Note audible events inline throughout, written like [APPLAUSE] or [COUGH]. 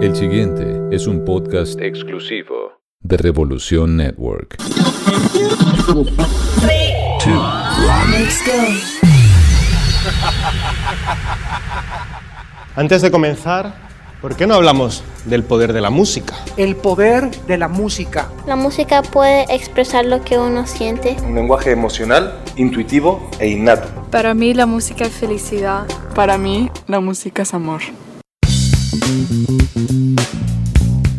El siguiente es un podcast exclusivo de Revolución Network. Antes de comenzar, ¿por qué no hablamos del poder de la música? El poder de la música. La música puede expresar lo que uno siente. Un lenguaje emocional, intuitivo e innato. Para mí la música es felicidad. Para mí la música es amor.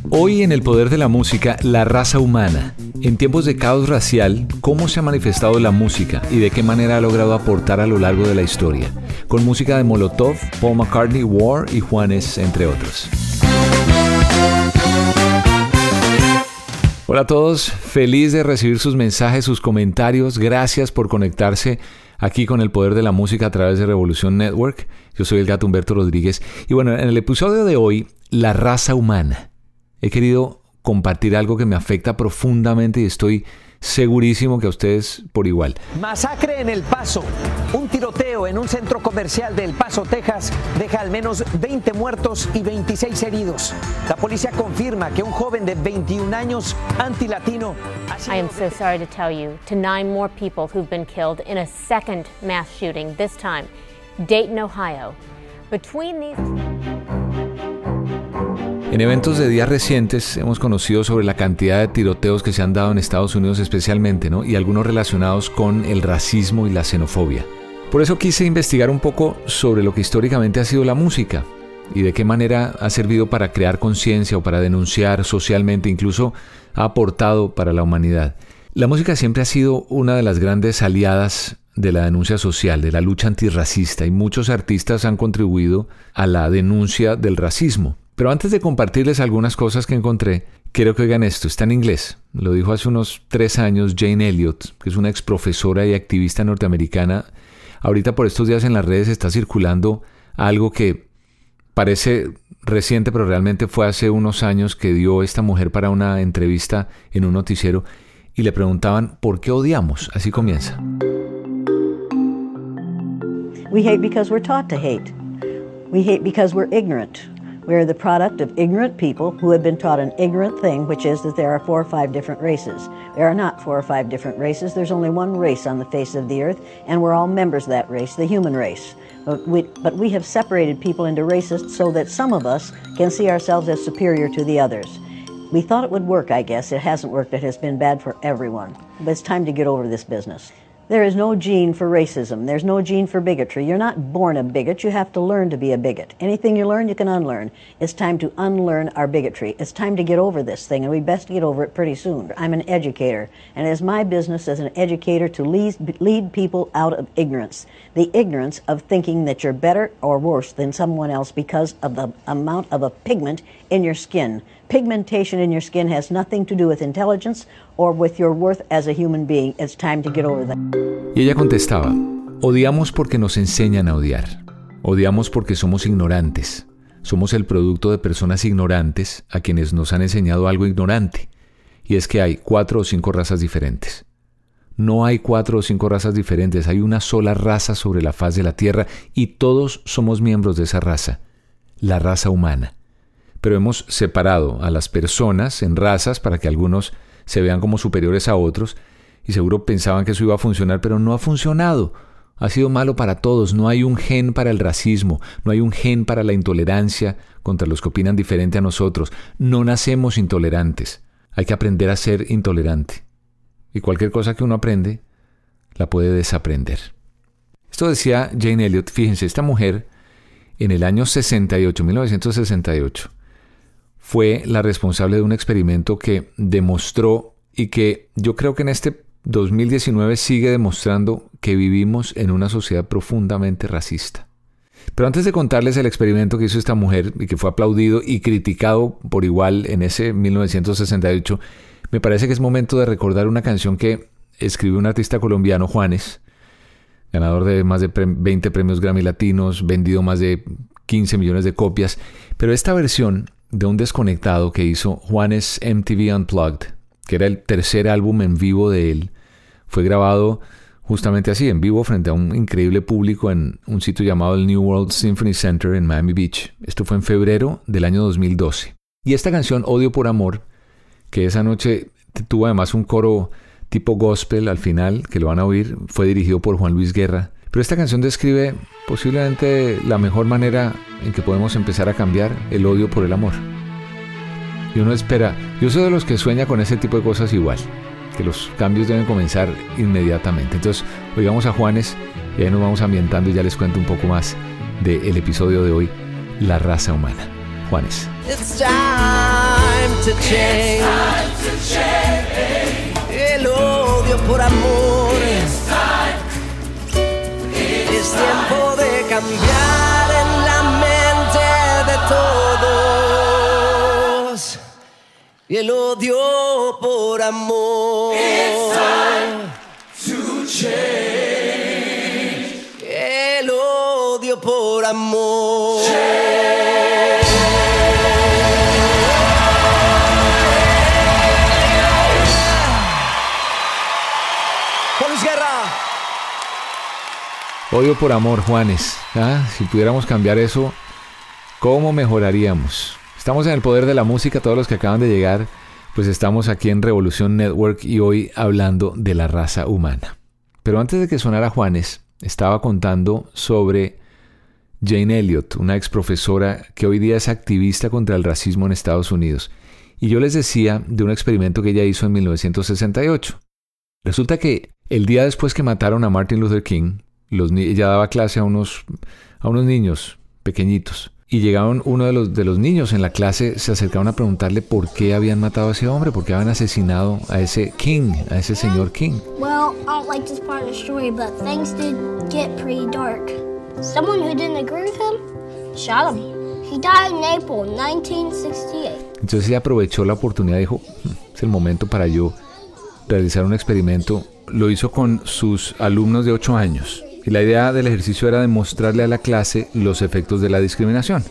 Hoy en el poder de la música, la raza humana. En tiempos de caos racial, ¿cómo se ha manifestado la música y de qué manera ha logrado aportar a lo largo de la historia? Con música de Molotov, Paul McCartney, War y Juanes, entre otros. Hola a todos, feliz de recibir sus mensajes, sus comentarios. Gracias por conectarse aquí con el poder de la música a través de Revolución Network. Yo soy el gato Humberto Rodríguez. Y bueno, en el episodio de hoy, la raza humana. He querido compartir algo que me afecta profundamente y estoy segurísimo que a ustedes por igual. Masacre en El Paso. Un tiroteo en un centro comercial de El Paso, Texas, deja al menos 20 muertos y 26 heridos. La policía confirma que un joven de 21 años antilatino. I am so sorry to tell you to nine more people who've been killed in a second mass shooting, this time Dayton, Ohio. Between these en eventos de días recientes hemos conocido sobre la cantidad de tiroteos que se han dado en Estados Unidos especialmente. Y algunos relacionados con el racismo y la xenofobia. Por eso quise investigar un poco sobre lo que históricamente ha sido la música y de qué manera ha servido para crear conciencia o para denunciar socialmente, incluso ha aportado para la humanidad. La música siempre ha sido una de las grandes aliadas de la denuncia social, de la lucha antirracista, y muchos artistas han contribuido a la denuncia del racismo. Pero antes de compartirles algunas cosas que encontré, quiero que oigan esto. Está en inglés. Lo dijo hace unos tres años Jane Elliott, que es una ex profesora y activista norteamericana. Ahorita por estos días en las redes está circulando algo que parece reciente, pero realmente fue hace unos años que dio esta mujer para una entrevista en un noticiero y le preguntaban por qué odiamos. Así comienza. We hate because we're taught to hate. We hate because we're ignorant. We are the product of ignorant people who have been taught an ignorant thing, which is that there are four or five different races. There are not four or five different races. There's only one race on the face of the earth, and we're all members of that race, the human race. But we, but we have separated people into races so that some of us can see ourselves as superior to the others. We thought it would work, I guess. It hasn't worked. It has been bad for everyone. But it's time to get over this business. There is no gene for racism. There's no gene for bigotry. You're not born a bigot. You have to learn to be a bigot. Anything you learn, you can unlearn. It's time to unlearn our bigotry. It's time to get over this thing, and we best get over it pretty soon. I'm an educator, and it is my business as an educator to lead, lead people out of ignorance. The ignorance of thinking that you're better or worse than someone else because of the amount of a pigment in your skin. Pigmentation in your skin has nothing to do with intelligence or with your worth as a human being. It's time to get over that. Y ella contestaba, odiamos porque nos enseñan a odiar. Odiamos porque somos ignorantes. Somos el producto de personas ignorantes a quienes nos han enseñado algo ignorante. Y es que hay cuatro o cinco razas diferentes. No hay cuatro o cinco razas diferentes, hay una sola raza sobre la faz de la Tierra y todos somos miembros de esa raza, la raza humana pero hemos separado a las personas en razas para que algunos se vean como superiores a otros y seguro pensaban que eso iba a funcionar, pero no ha funcionado. ha sido malo para todos. No hay un gen para el racismo, no hay un gen para la intolerancia contra los que opinan diferente a nosotros. No nacemos intolerantes. Hay que aprender a ser intolerante. Y cualquier cosa que uno aprende, la puede desaprender. Esto decía Jane Elliot. Fíjense, esta mujer en el año 68, 1968, fue la responsable de un experimento que demostró y que yo creo que en este 2019 sigue demostrando que vivimos en una sociedad profundamente racista. Pero antes de contarles el experimento que hizo esta mujer y que fue aplaudido y criticado por igual en ese 1968, me parece que es momento de recordar una canción que escribió un artista colombiano, Juanes, ganador de más de 20 premios Grammy Latinos, vendido más de 15 millones de copias, pero esta versión de un desconectado que hizo Juanes MTV Unplugged, que era el tercer álbum en vivo de él, fue grabado justamente así, en vivo frente a un increíble público en un sitio llamado el New World Symphony Center en Miami Beach. Esto fue en febrero del año 2012. Y esta canción, Odio por Amor, que esa noche tuvo además un coro tipo gospel al final, que lo van a oír, fue dirigido por Juan Luis Guerra. Pero esta canción describe posiblemente la mejor manera en que podemos empezar a cambiar el odio por el amor. Y uno espera, yo soy de los que sueña con ese tipo de cosas igual, que los cambios deben comenzar inmediatamente. Entonces, oigamos a Juanes y ahí nos vamos ambientando y ya les cuento un poco más del episodio de hoy, La raza humana. Juanes. It's time to change. El odio por amor. Es tiempo de cambiar en la mente de todos. Y el odio por amor. It's time to change. El odio por amor. Odio por amor, Juanes. ¿Ah? Si pudiéramos cambiar eso, ¿cómo mejoraríamos? Estamos en el poder de la música, todos los que acaban de llegar, pues estamos aquí en Revolución Network y hoy hablando de la raza humana. Pero antes de que sonara Juanes, estaba contando sobre Jane Elliott, una ex profesora que hoy día es activista contra el racismo en Estados Unidos. Y yo les decía de un experimento que ella hizo en 1968. Resulta que el día después que mataron a Martin Luther King, ella daba clase a unos, a unos niños pequeñitos. Y llegaron uno de los, de los niños en la clase, se acercaron a preguntarle por qué habían matado a ese hombre, por qué habían asesinado a ese King, a ese señor King. Well, I don't like this part of the story, but things did get pretty dark. Someone who didn't agree with him shot him. He died in April 1968. Entonces ella aprovechó la oportunidad y dijo, hmm, es el momento para yo realizar un experimento. Lo hizo con sus alumnos de 8 años y la idea del ejercicio era demostrarle a la clase los efectos de la discriminación.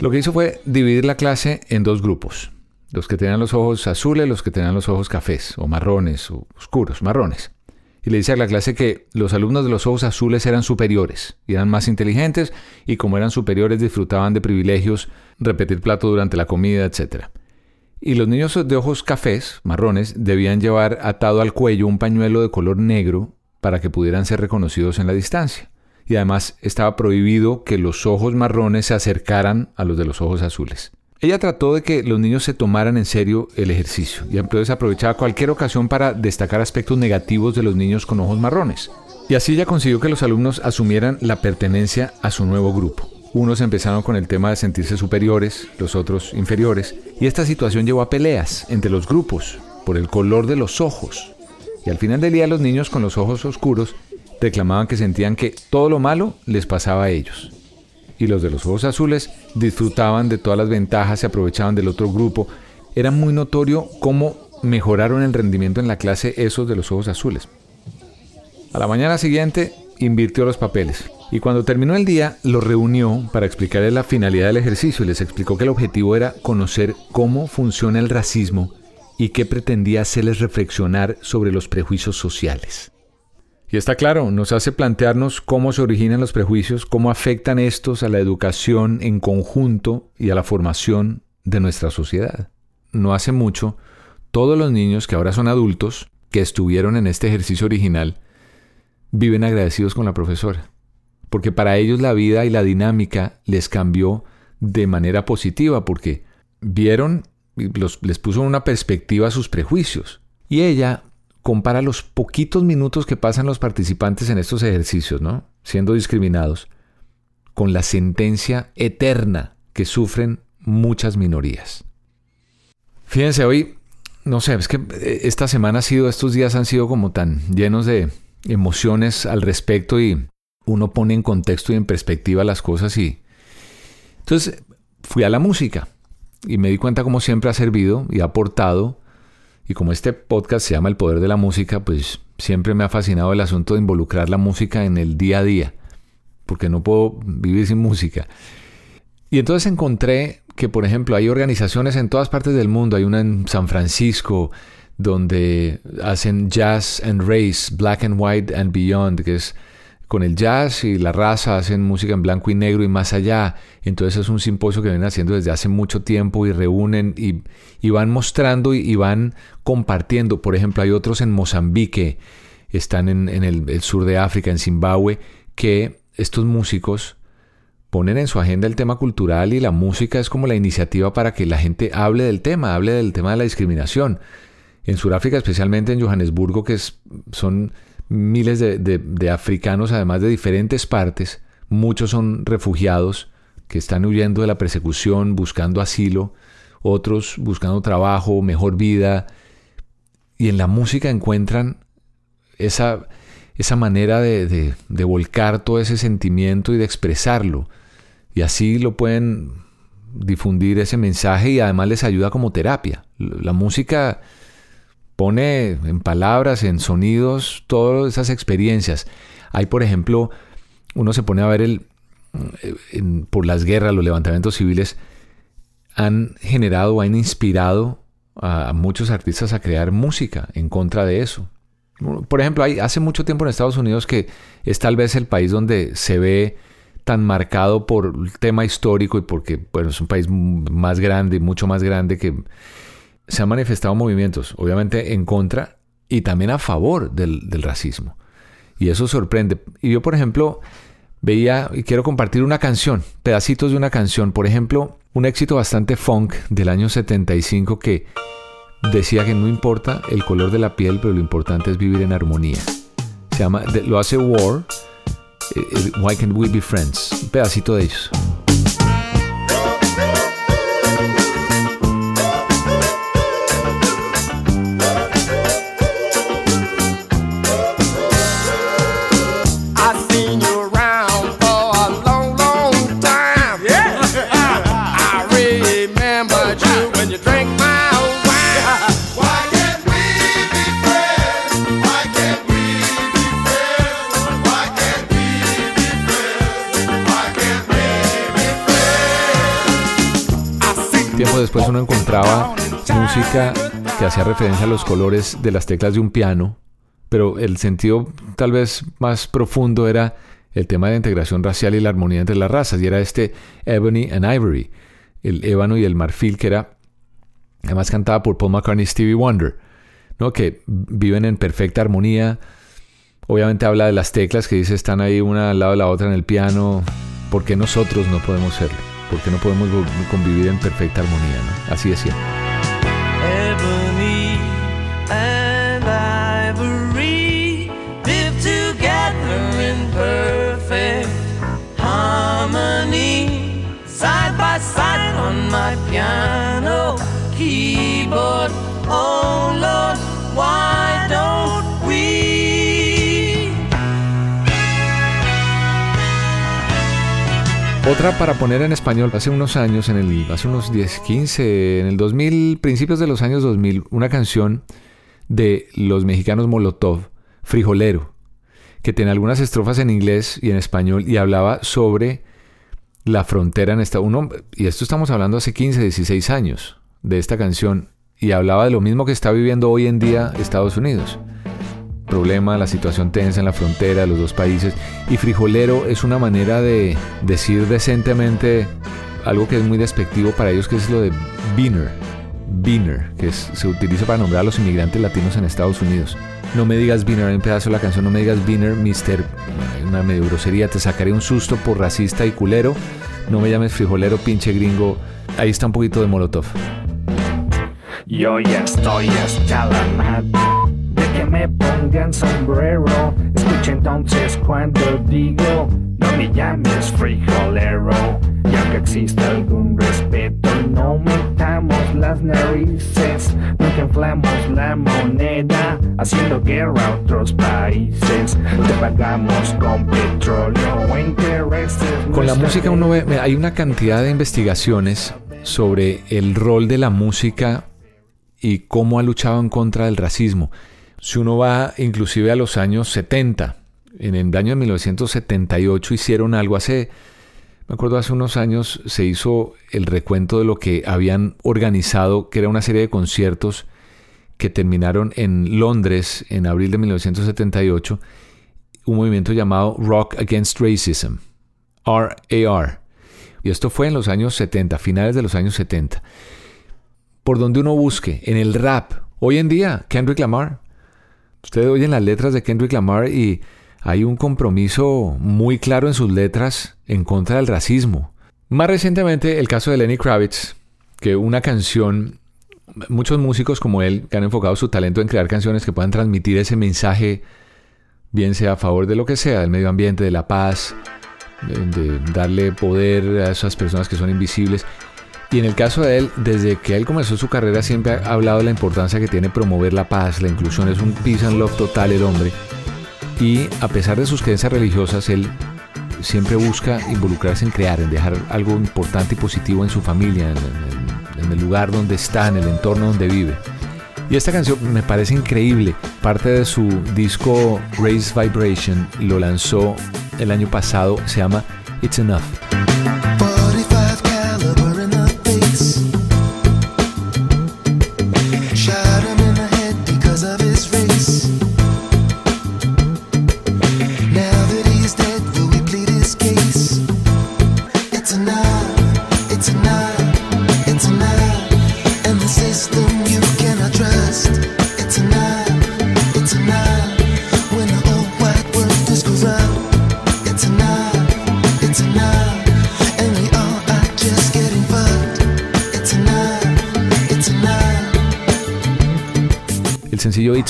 Lo que hizo fue dividir la clase en dos grupos. Los que tenían los ojos azules, los que tenían los ojos cafés o marrones o oscuros, marrones. Y le dice a la clase que los alumnos de los ojos azules eran superiores eran más inteligentes y como eran superiores disfrutaban de privilegios, repetir plato durante la comida, etc. Y los niños de ojos cafés, marrones, debían llevar atado al cuello un pañuelo de color negro para que pudieran ser reconocidos en la distancia. Y además estaba prohibido que los ojos marrones se acercaran a los de los ojos azules. Ella trató de que los niños se tomaran en serio el ejercicio y entonces aprovechaba cualquier ocasión para destacar aspectos negativos de los niños con ojos marrones. Y así ella consiguió que los alumnos asumieran la pertenencia a su nuevo grupo. Unos empezaron con el tema de sentirse superiores, los otros inferiores, y esta situación llevó a peleas entre los grupos por el color de los ojos. Y al final del día los niños con los ojos oscuros reclamaban que sentían que todo lo malo les pasaba a ellos. Y los de los ojos azules disfrutaban de todas las ventajas, se aprovechaban del otro grupo. Era muy notorio cómo mejoraron el rendimiento en la clase esos de los ojos azules. A la mañana siguiente invirtió los papeles y cuando terminó el día los reunió para explicarles la finalidad del ejercicio y les explicó que el objetivo era conocer cómo funciona el racismo y que pretendía hacerles reflexionar sobre los prejuicios sociales. Y está claro, nos hace plantearnos cómo se originan los prejuicios, cómo afectan estos a la educación en conjunto y a la formación de nuestra sociedad. No hace mucho, todos los niños que ahora son adultos, que estuvieron en este ejercicio original, viven agradecidos con la profesora, porque para ellos la vida y la dinámica les cambió de manera positiva, porque vieron, les puso una perspectiva a sus prejuicios. Y ella compara los poquitos minutos que pasan los participantes en estos ejercicios, ¿no? Siendo discriminados, con la sentencia eterna que sufren muchas minorías. Fíjense, hoy, no sé, es que eh, esta semana ha sido, estos días han sido como tan llenos de emociones al respecto y uno pone en contexto y en perspectiva las cosas y... Entonces fui a la música y me di cuenta como siempre ha servido y ha aportado y como este podcast se llama El Poder de la Música, pues siempre me ha fascinado el asunto de involucrar la música en el día a día, porque no puedo vivir sin música. Y entonces encontré que, por ejemplo, hay organizaciones en todas partes del mundo, hay una en San Francisco, donde hacen jazz and race, black and white and beyond, que es con el jazz y la raza hacen música en blanco y negro y más allá. Entonces es un simposio que vienen haciendo desde hace mucho tiempo y reúnen y, van mostrando y, van compartiendo. Por ejemplo, hay otros en Mozambique, están en, el, sur de África, en Zimbabue, que estos músicos ponen en su agenda el tema cultural y la música es como la iniciativa para que la gente hable del tema, hable del tema de la discriminación. En Sudáfrica, especialmente en Johannesburgo, que es, son miles de, africanos, además de diferentes partes. Muchos son refugiados que están huyendo de la persecución, buscando asilo, otros buscando trabajo, mejor vida. Y en la música encuentran esa, esa manera de, de, volcar todo ese sentimiento y de expresarlo. Y así lo pueden difundir ese mensaje y además les ayuda como terapia. La música pone en palabras, en sonidos, todas esas experiencias. Hay, por ejemplo, uno se pone a ver el, por las guerras, los levantamientos civiles, han generado, han inspirado a, muchos artistas a crear música en contra de eso. Por ejemplo, hay, hace mucho tiempo en Estados Unidos que es tal vez el país donde se ve tan marcado por el tema histórico y porque bueno, es un país más grande, mucho más grande que se han manifestado movimientos, obviamente en contra y también a favor del, racismo. Y eso sorprende. Y yo, por ejemplo, veía y quiero compartir una canción, pedacitos de una canción. Por ejemplo, un éxito bastante funk del año 75 que decía que no importa el color de la piel, pero lo importante es vivir en armonía. Se llama, lo hace War, eh, eh, Why Can't We Be Friends? Un pedacito de ellos. Música que hacía referencia a los colores de las teclas de un piano, pero el sentido tal vez más profundo era el tema de la integración racial y la armonía entre las razas, y era este Ebony and Ivory, el ébano y el marfil, que era además cantada por Paul McCartney y Stevie Wonder, ¿no? que viven en perfecta armonía. Obviamente habla de las teclas que dice están ahí una al lado de la otra en el piano, porque nosotros no podemos serlo porque no podemos convivir en perfecta armonía, ¿no? Así decía. Ebony and ivory live together in perfect harmony, side by side on my Otra para poner en español, hace unos años, en el, hace unos 10, 15, en el 2000, principios de los años 2000, una canción de los mexicanos Molotov, Frijolero, que tiene algunas estrofas en inglés y en español y hablaba sobre la frontera en esta uno y esto estamos hablando hace 15, 16 años de esta canción y hablaba de lo mismo que está viviendo hoy en día Estados Unidos problema, la situación tensa en la frontera de los dos países. Y frijolero es una manera de decir decentemente algo que es muy despectivo para ellos, que es lo de beaner. Beaner, que se utiliza para nombrar a los inmigrantes latinos en Estados Unidos. No me digas Beaner, hay un pedazo de la canción No me digas Beaner, Mister, una medio grosería, te sacaré un susto por racista y culero. No me llames frijolero, pinche gringo. Ahí está un poquito de Molotov. Yo ya estoy hasta la que me pongan sombrero. Escucha entonces cuando digo, no me llames frijolero. Ya que existe algún respeto, no metamos las narices. Nunca inflamos la moneda, haciendo guerra a otros países. Te pagamos con petróleo o intereses. Con la música uno ve, hay una cantidad de investigaciones sobre el rol de la música y cómo ha luchado en contra del racismo. Si uno va inclusive a los años 70, en el año de 1978 hicieron algo hace, me acuerdo hace unos años se hizo el recuento de lo que habían organizado, que era una serie de conciertos que terminaron en Londres en abril de 1978, un movimiento llamado Rock Against Racism, RAR. Y esto fue en los años 70, finales de los años 70 por donde uno busque, en el rap. Hoy en día, Kendrick Lamar. Ustedes oyen las letras de Kendrick Lamar y hay un compromiso muy claro en sus letras en contra del racismo. Más recientemente, el caso de Lenny Kravitz, que una canción, muchos músicos como él que han enfocado su talento en crear canciones que puedan transmitir ese mensaje, bien sea a favor de lo que sea, del medio ambiente, de la paz, de, darle poder a esas personas que son invisibles. Y en el caso de él, desde que él comenzó su carrera siempre ha hablado de la importancia que tiene promover la paz, la inclusión, es un peace and love total el hombre. Y a pesar de sus creencias religiosas, él siempre busca involucrarse en crear, en dejar algo importante y positivo en su familia, en, el lugar donde está, en el entorno donde vive. Y esta canción me parece increíble. Parte de su disco Raise Vibration lo lanzó el año pasado. Se llama It's Enough.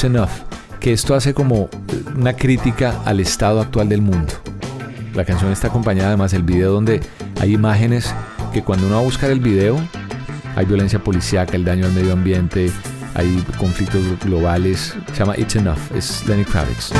Enough, que esto hace como una crítica al estado actual del mundo. La canción está acompañada además del video donde hay imágenes que cuando uno va a buscar el video hay violencia policíaca, el daño al medio ambiente, hay conflictos globales. Se llama It's Enough, es Lenny Kravitz.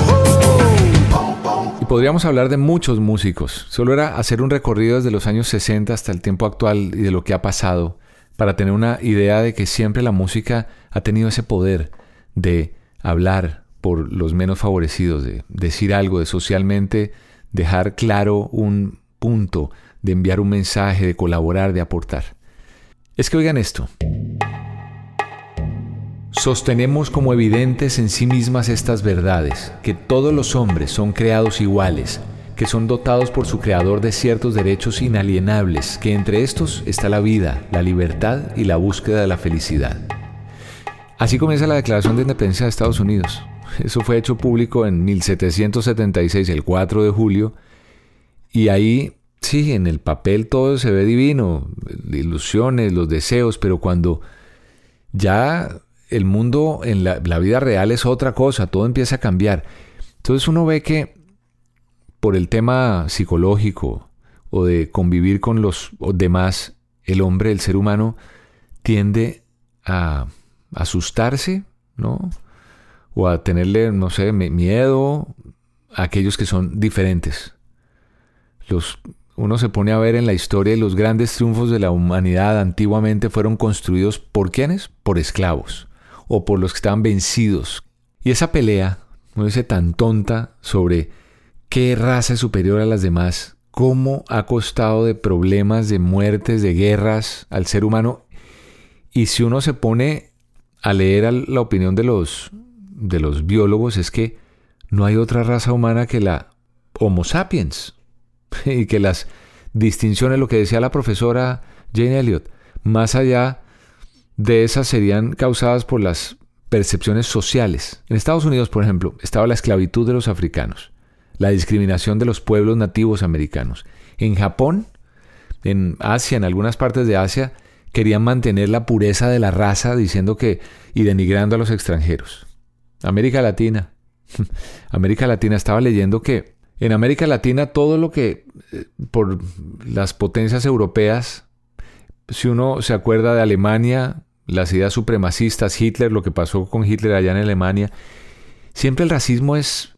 Y podríamos hablar de muchos músicos. Solo era hacer un recorrido desde los años 60 hasta el tiempo actual y de lo que ha pasado para tener una idea de que siempre la música ha tenido ese poder de hablar por los menos favorecidos, de decir algo, de socialmente dejar claro un punto, de enviar un mensaje, de colaborar, de aportar. Es que oigan esto. Sostenemos como evidentes en sí mismas estas verdades, que todos los hombres son creados iguales, que son dotados por su creador de ciertos derechos inalienables, que entre estos está la vida, la libertad y la búsqueda de la felicidad. Así comienza la Declaración de Independencia de Estados Unidos. Eso fue hecho público en 1776, el 4 de julio, y ahí, sí, en el papel todo se ve divino, ilusiones, los deseos, pero cuando ya el mundo en la, la vida real es otra cosa, todo empieza a cambiar. Entonces uno ve que por el tema psicológico o de convivir con los demás, el hombre, el ser humano, tiende a asustarse, ¿no? O a tenerle, no sé, miedo a aquellos que son diferentes. Los, uno se pone a ver en la historia y los grandes triunfos de la humanidad antiguamente fueron construidos por quiénes? Por esclavos o por los que estaban vencidos. Y esa pelea, no dice tan tonta sobre qué raza es superior a las demás, cómo ha costado de problemas, de muertes, de guerras al ser humano. Y si uno se pone a leer la opinión de los, de los biólogos es que no hay otra raza humana que la Homo sapiens [LAUGHS] y que las distinciones, lo que decía la profesora Jane Elliot, más allá de esas serían causadas por las percepciones sociales. En Estados Unidos, por ejemplo, estaba la esclavitud de los africanos, la discriminación de los pueblos nativos americanos. En Japón, en Asia, en algunas partes de Asia, querían mantener la pureza de la raza diciendo que y denigrando a los extranjeros. América Latina. [LAUGHS] América Latina estaba leyendo que en América Latina todo lo que eh, por las potencias europeas, si uno se acuerda de Alemania, las ideas supremacistas, Hitler, lo que pasó con Hitler allá en Alemania, siempre el racismo es,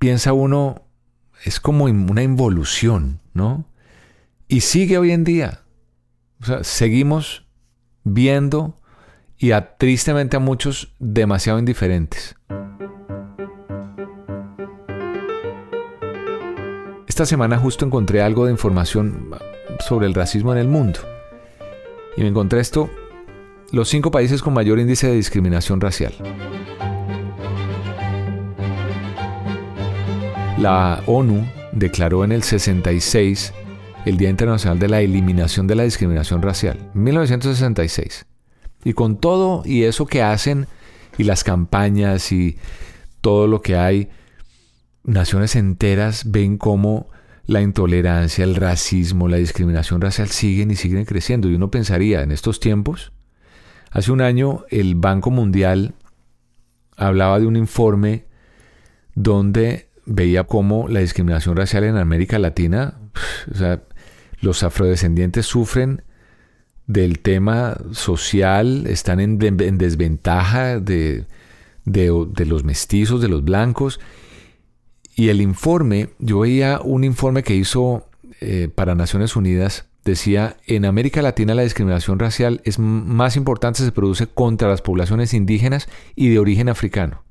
piensa uno, es como una involución, ¿no? Y sigue hoy en día. O sea, seguimos viendo y a, tristemente a muchos demasiado indiferentes. Esta semana justo encontré algo de información sobre el racismo en el mundo. Y me encontré esto los cinco países con mayor índice de discriminación racial. La ONU declaró en el 66 el Día Internacional de la Eliminación de la Discriminación Racial, 1966. Y con todo y eso que hacen y las campañas y todo lo que hay, naciones enteras ven cómo la intolerancia, el racismo, la discriminación racial siguen y siguen creciendo. Y uno pensaría, en estos tiempos, Hace un año el Banco Mundial hablaba de un informe donde veía cómo la discriminación racial en América Latina, o sea, los afrodescendientes sufren del tema social, están en, desventaja de, los mestizos, de los blancos. Y el informe, yo veía un informe que hizo eh, para Naciones Unidas decía, en América Latina la discriminación racial es más importante, se produce contra las poblaciones indígenas y de origen africano.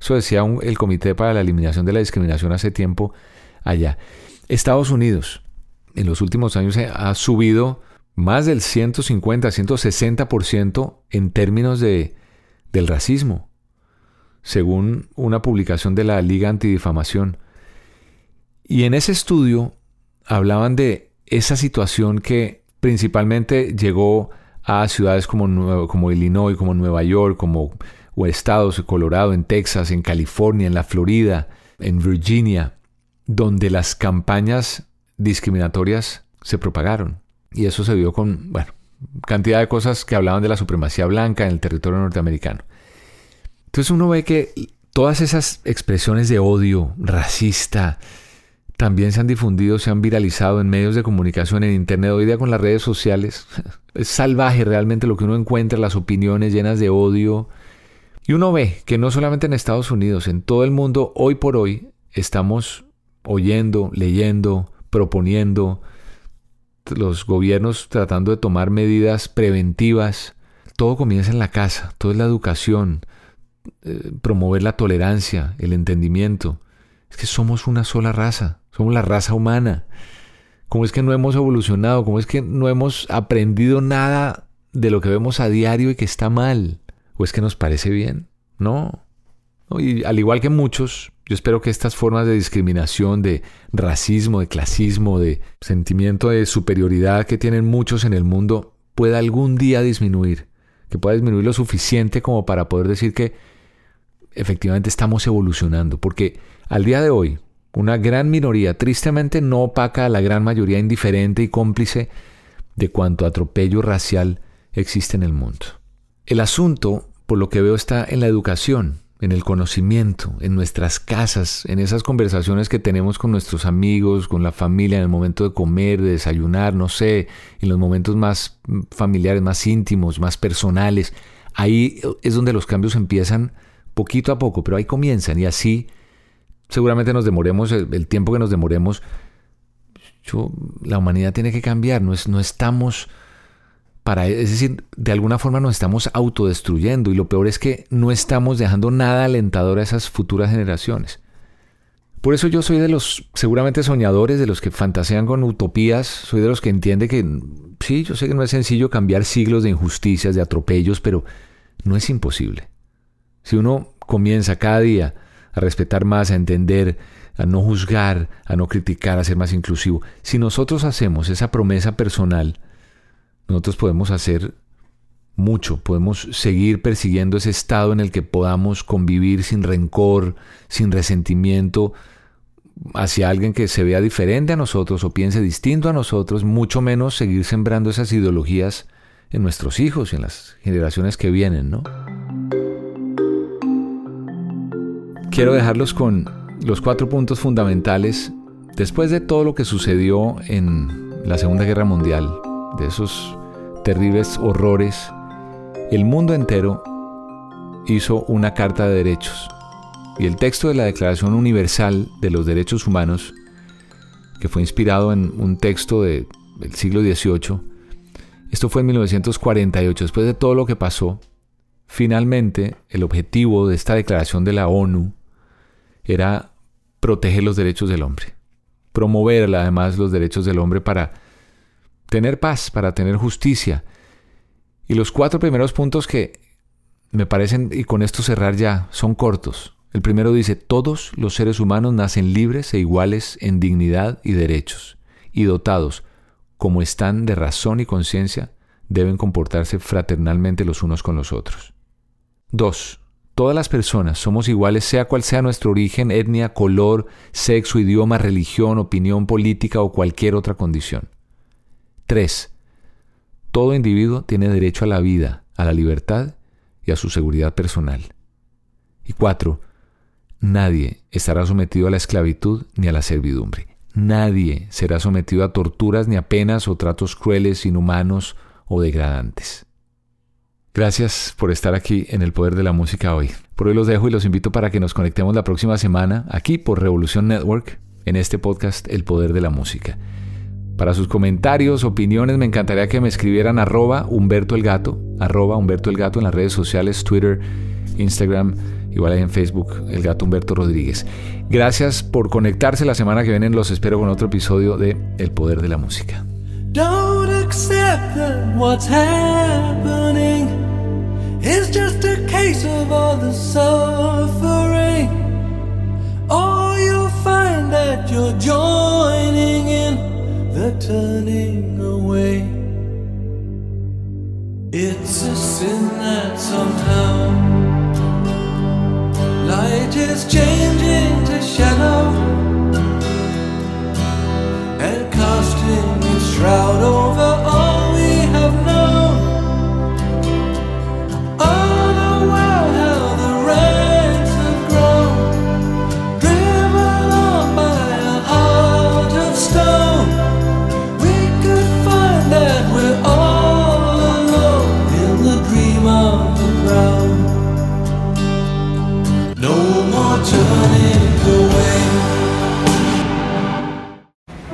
Eso decía el Comité para la Eliminación de la Discriminación hace tiempo allá. Estados Unidos en los últimos años ha subido más del 150, 160% en términos de, del racismo, según una publicación de la Liga Antidifamación. Y en ese estudio hablaban de esa situación que principalmente llegó a ciudades como, como Illinois, como Nueva York, como o estados, Colorado, en Texas, en California, en la Florida, en Virginia, donde las campañas discriminatorias se propagaron. Y eso se vio con, bueno, cantidad de cosas que hablaban de la supremacía blanca en el territorio norteamericano. Entonces uno ve que todas esas expresiones de odio racista, también se han difundido, se han viralizado en medios de comunicación, en Internet, hoy día con las redes sociales. [LAUGHS] Es salvaje realmente lo que uno encuentra, las opiniones llenas de odio. Y uno ve que no solamente en Estados Unidos, en todo el mundo, hoy por hoy, estamos oyendo, leyendo, proponiendo, los gobiernos tratando de tomar medidas preventivas. Todo comienza en la casa, todo es la educación, eh, promover la tolerancia, el entendimiento. Es que somos una sola raza, somos la raza humana. ¿Cómo es que no hemos evolucionado? ¿Cómo es que no hemos aprendido nada de lo que vemos a diario y que está mal? ¿O es que nos parece bien? No. Y al igual que muchos, yo espero que estas formas de discriminación, de racismo, de clasismo, de sentimiento de superioridad que tienen muchos en el mundo, pueda algún día disminuir. Que pueda disminuir lo suficiente como para poder decir que efectivamente estamos evolucionando. Porque al día de hoy, una gran minoría tristemente no opaca a la gran mayoría indiferente y cómplice de cuanto atropello racial existe en el mundo. El asunto, por lo que veo, está en la educación, en el conocimiento, en nuestras casas, en esas conversaciones que tenemos con nuestros amigos, con la familia, en el momento de comer, de desayunar, no sé, en los momentos más familiares, más íntimos, más personales. Ahí es donde los cambios empiezan poquito a poco, pero ahí comienzan y así seguramente nos demoremos, el, tiempo que nos demoremos, la humanidad tiene que cambiar, no, es, no estamos es decir, de alguna forma nos estamos autodestruyendo y lo peor es que no estamos dejando nada alentador a esas futuras generaciones. Por eso yo soy de los seguramente soñadores, de los que fantasean con utopías, soy de los que entiende que sí, yo sé que no es sencillo cambiar siglos de injusticias, de atropellos, pero no es imposible. Si uno comienza cada día a respetar más, a entender, a no juzgar, a no criticar, a ser más inclusivo. Si nosotros hacemos esa promesa personal, nosotros podemos hacer mucho. Podemos seguir persiguiendo ese estado en el que podamos convivir sin rencor, sin resentimiento hacia alguien que se vea diferente a nosotros o piense distinto a nosotros, mucho menos seguir sembrando esas ideologías en nuestros hijos y en las generaciones que vienen, ¿no? Quiero dejarlos con los cuatro puntos fundamentales después de todo lo que sucedió en la Segunda Guerra Mundial, de esos terribles horrores el mundo entero hizo una Carta de Derechos. Y el texto de la Declaración Universal de los Derechos Humanos, que fue inspirado en un texto del siglo XVIII, esto fue en 1948, después de todo lo que pasó, finalmente el objetivo de esta declaración de la ONU era proteger los derechos del hombre, promover además los derechos del hombre para tener paz, para tener justicia, y los cuatro primeros puntos que me parecen, y con esto cerrar ya, son cortos. El primero dice, todos los seres humanos nacen libres e iguales en dignidad y derechos, y dotados, como están de razón y conciencia, deben comportarse fraternalmente los unos con los otros. 2. Todas las personas somos iguales sea cual sea nuestro origen, etnia, color, sexo, idioma, religión, opinión política o cualquier otra condición. 3. Todo individuo tiene derecho a la vida, a la libertad y a su seguridad personal. Y cuatro, nadie estará sometido a la esclavitud ni a la servidumbre. Nadie será sometido a torturas ni a penas o tratos crueles, inhumanos o degradantes. Gracias por estar aquí en el Poder de la Música hoy. Por hoy los dejo y los invito para que nos conectemos la próxima semana aquí por Revolución Network en este podcast El Poder de la Música. Para sus comentarios, opiniones, me encantaría que me escribieran arroba Humberto el Gato, arroba Humberto en las redes sociales, Twitter, Instagram, igual ahí en Facebook, el Gato Humberto Rodríguez. Gracias por conectarse. La semana que viene los espero con otro episodio de El Poder de la Música. Don't accept that what's happening is just a case of all the suffering. Or you'll find that you're joining in. The turning away. It's a sin that somehow light is changing to shadow and casting its shroud over all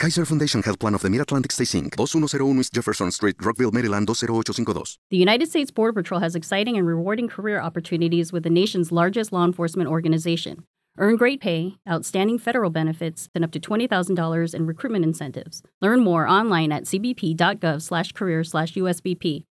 Kaiser Foundation Health Plan of the Mid-Atlantic Stay Inc., 2101 East Jefferson Street, Rockville, Maryland, 20852. The United States Border Patrol has exciting and rewarding career opportunities with the nation's largest law enforcement organization. Earn great pay, outstanding federal benefits, and up to $20,000 in recruitment incentives. Learn more online at cbp.gov slash career slash USBP